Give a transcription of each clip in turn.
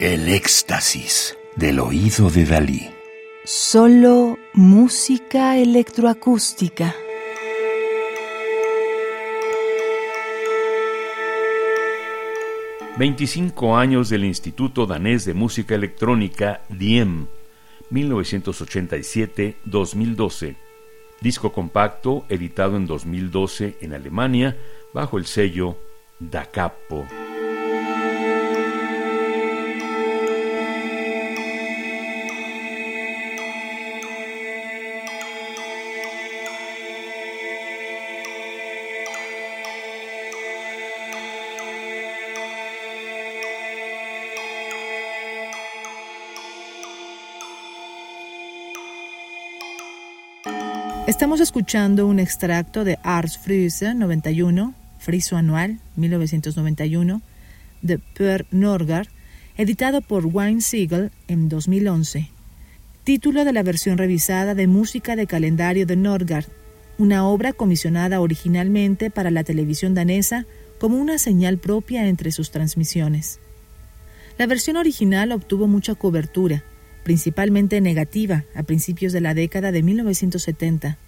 El éxtasis del oído de Dalí. Solo música electroacústica. Veinticinco años del Instituto Danés de Música Electrónica, DIEM, 1987-2012. Disco compacto editado en 2012 en Alemania bajo el sello Da Capo. Estamos escuchando un extracto de Ars Frise 91, Friso Anual 1991, de Per Norgard, editado por Wayne Siegel en 2011. Título de la versión revisada de música de calendario de Norgard, una obra comisionada originalmente para la televisión danesa como una señal propia entre sus transmisiones. La versión original obtuvo mucha cobertura, principalmente negativa, a principios de la década de 1970.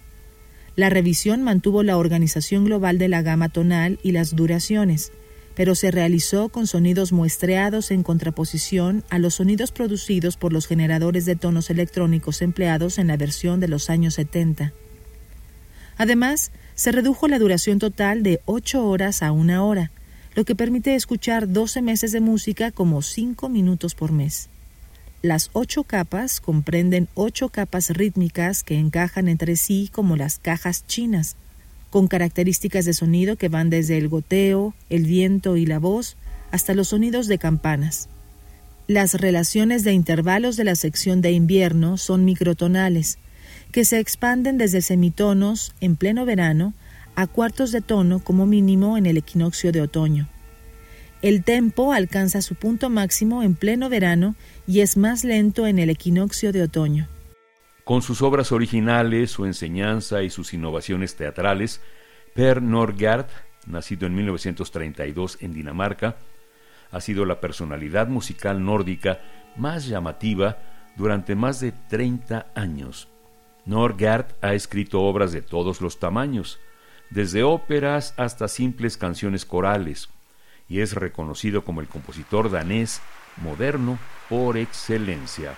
La revisión mantuvo la organización global de la gama tonal y las duraciones, pero se realizó con sonidos muestreados en contraposición a los sonidos producidos por los generadores de tonos electrónicos empleados en la versión de los años 70. Además, se redujo la duración total de 8 horas a una hora, lo que permite escuchar 12 meses de música como 5 minutos por mes. Las ocho capas comprenden ocho capas rítmicas que encajan entre sí como las cajas chinas, con características de sonido que van desde el goteo, el viento y la voz hasta los sonidos de campanas. Las relaciones de intervalos de la sección de invierno son microtonales, que se expanden desde semitonos en pleno verano a cuartos de tono como mínimo en el equinoccio de otoño. El tempo alcanza su punto máximo en pleno verano y es más lento en el equinoccio de otoño. Con sus obras originales, su enseñanza y sus innovaciones teatrales, Per Norgard, nacido en 1932 en Dinamarca, ha sido la personalidad musical nórdica más llamativa durante más de 30 años. Norgard ha escrito obras de todos los tamaños, desde óperas hasta simples canciones corales, y es reconocido como el compositor danés moderno por excelencia.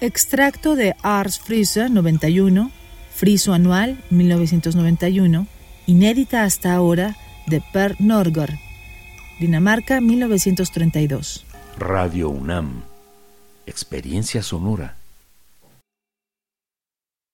Extracto de Ars Frisa 91, Friso Anual 1991, inédita hasta ahora de Per Norgård, Dinamarca 1932. Radio UNAM, experiencia sonora.